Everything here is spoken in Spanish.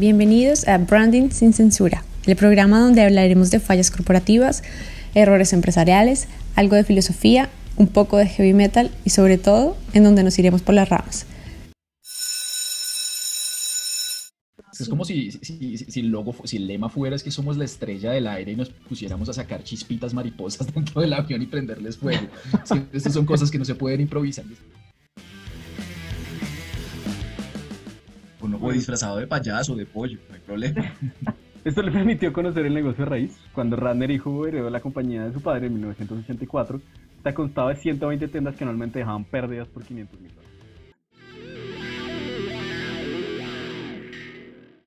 Bienvenidos a Branding sin Censura, el programa donde hablaremos de fallas corporativas, errores empresariales, algo de filosofía, un poco de heavy metal y sobre todo en donde nos iremos por las ramas. Es como si, si, logo, si el lema fuera es que somos la estrella del aire y nos pusiéramos a sacar chispitas mariposas dentro del avión y prenderles fuego. estas son cosas que no se pueden improvisar. Uno disfrazado de payaso, de pollo, no hay problema. Esto le permitió conocer el negocio de raíz. Cuando Ranner hijo heredó la compañía de su padre en 1984, está constado de 120 tiendas que anualmente dejaban pérdidas por 500 mil